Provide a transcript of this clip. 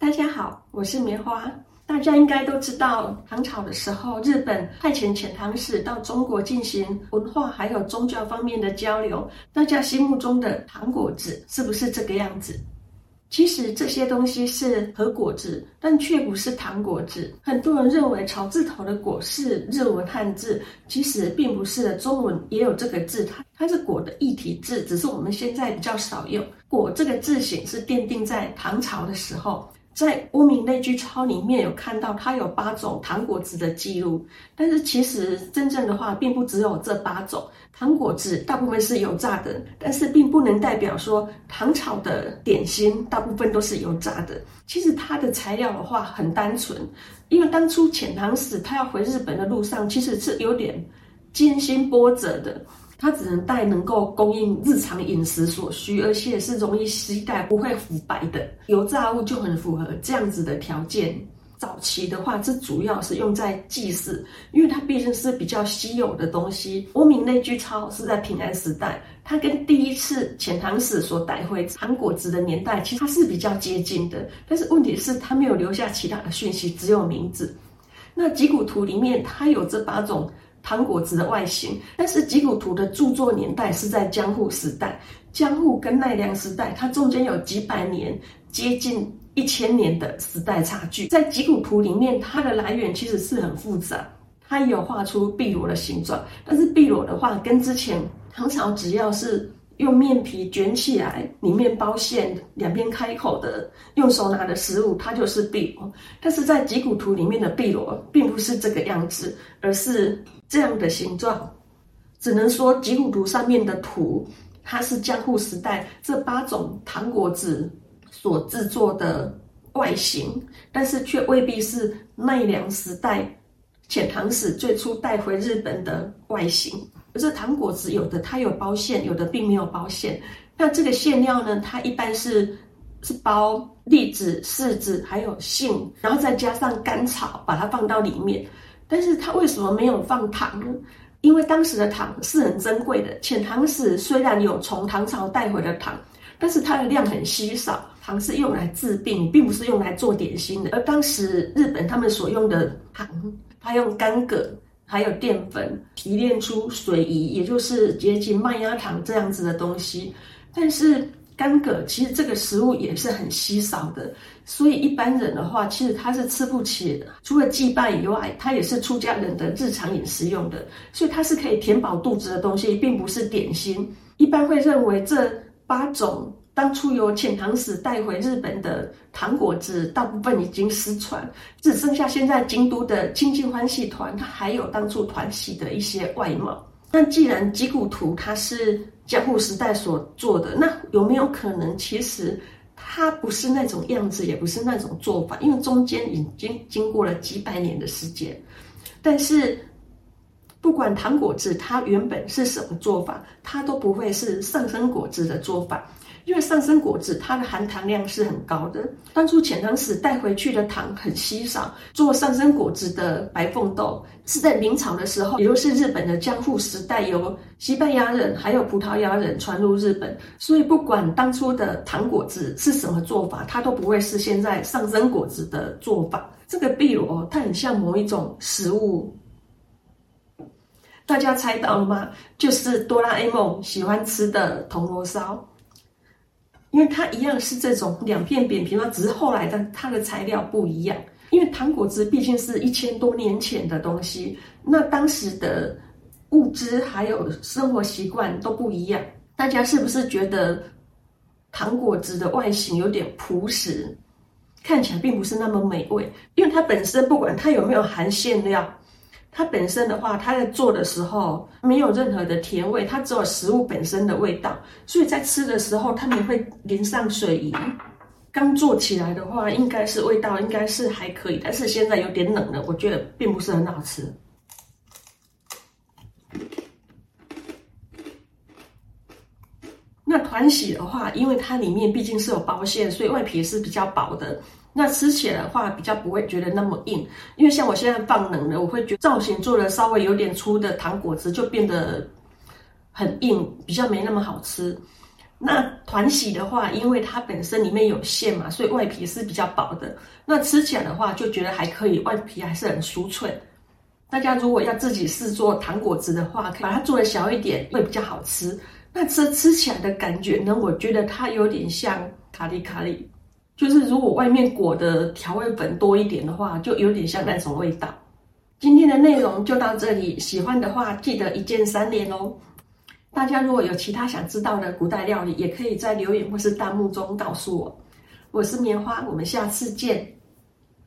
大家好，我是棉花。大家应该都知道，唐朝的时候，日本派遣遣唐使到中国进行文化还有宗教方面的交流。大家心目中的糖果子是不是这个样子？其实这些东西是和果子，但却不是糖果子。很多人认为草字头的果是日文汉字，其实并不是的。中文也有这个字，它它是果的异体字，只是我们现在比较少用。果这个字形是奠定在唐朝的时候。在《乌明内居抄》里面有看到，它有八种糖果子的记录，但是其实真正的话，并不只有这八种糖果子，大部分是油炸的，但是并不能代表说唐朝的点心大部分都是油炸的。其实它的材料的话很单纯，因为当初遣唐使他要回日本的路上，其实是有点艰辛波折的。它只能带能够供应日常饮食所需，而且是容易携带、不会腐败的油炸物，就很符合这样子的条件。早期的话，这主要是用在祭祀，因为它毕竟是比较稀有的东西。《无名内居超》是在平安时代，它跟第一次遣唐使所带回糖果子的年代，其实它是比较接近的。但是问题是，它没有留下其他的讯息，只有名字。那《集古图》里面，它有这八种。糖果子的外形，但是吉古图的著作年代是在江户时代，江户跟奈良时代，它中间有几百年，接近一千年的时代差距。在吉古图里面，它的来源其实是很复杂，它有画出碧螺的形状，但是碧螺的话，跟之前唐朝只要是。用面皮卷起来，里面包馅，两边开口的，用手拿的食物，它就是碧螺。但是在吉古图里面的碧螺，并不是这个样子，而是这样的形状。只能说吉古图上面的图，它是江户时代这八种糖果子所制作的外形，但是却未必是奈良时代遣唐使最初带回日本的外形。可是糖果子有的它有包馅，有的并没有包馅。那这个馅料呢？它一般是是包栗子、柿子还有杏，然后再加上甘草，把它放到里面。但是它为什么没有放糖呢？因为当时的糖是很珍贵的。遣唐使虽然有从唐朝带回的糖，但是它的量很稀少。糖是用来治病，并不是用来做点心的。而当时日本他们所用的糖，它用干葛。还有淀粉提炼出水仪，也就是接近麦芽糖这样子的东西。但是干葛其实这个食物也是很稀少的，所以一般人的话，其实他是吃不起的。除了祭拜以外，它也是出家人的日常饮食用的，所以它是可以填饱肚子的东西，并不是点心。一般会认为这八种。当初由遣唐使带回日本的糖果子，大部分已经失传，只剩下现在京都的清净欢喜团，它还有当初团喜的一些外貌。那既然吉古图它是江户时代所做的，那有没有可能其实它不是那种样子，也不是那种做法？因为中间已经经过了几百年的时间。但是不管糖果子它原本是什么做法，它都不会是上升果子的做法。因为上升果子它的含糖量是很高的，当初遣唐使带回去的糖很稀少。做上升果子的白凤豆是在明朝的时候，也就是日本的江户时代，由西班牙人还有葡萄牙人传入日本。所以不管当初的糖果子是什么做法，它都不会是现在上升果子的做法。这个碧螺它很像某一种食物，大家猜到了吗？就是哆啦 A 梦喜欢吃的铜锣烧。因为它一样是这种两片扁平嘛，只是后来的它的材料不一样。因为糖果汁毕竟是一千多年前的东西，那当时的物资还有生活习惯都不一样。大家是不是觉得糖果汁的外形有点朴实，看起来并不是那么美味？因为它本身不管它有没有含馅料。它本身的话，它在做的时候没有任何的甜味，它只有食物本身的味道，所以在吃的时候他们会淋上水银。刚做起来的话，应该是味道应该是还可以，但是现在有点冷了，我觉得并不是很好吃。那团喜的话，因为它里面毕竟是有包馅，所以外皮是比较薄的。那吃起来的话，比较不会觉得那么硬，因为像我现在放冷了，我会觉得造型做的稍微有点粗的糖果子就变得很硬，比较没那么好吃。那团喜的话，因为它本身里面有馅嘛，所以外皮是比较薄的。那吃起来的话，就觉得还可以，外皮还是很酥脆。大家如果要自己试做糖果子的话，把它做的小一点，会比较好吃。那吃吃起来的感觉呢，我觉得它有点像卡里卡里，就是如果外面裹的调味粉多一点的话，就有点像那种味道。今天的内容就到这里，喜欢的话记得一键三连哦。大家如果有其他想知道的古代料理，也可以在留言或是弹幕中告诉我。我是棉花，我们下次见。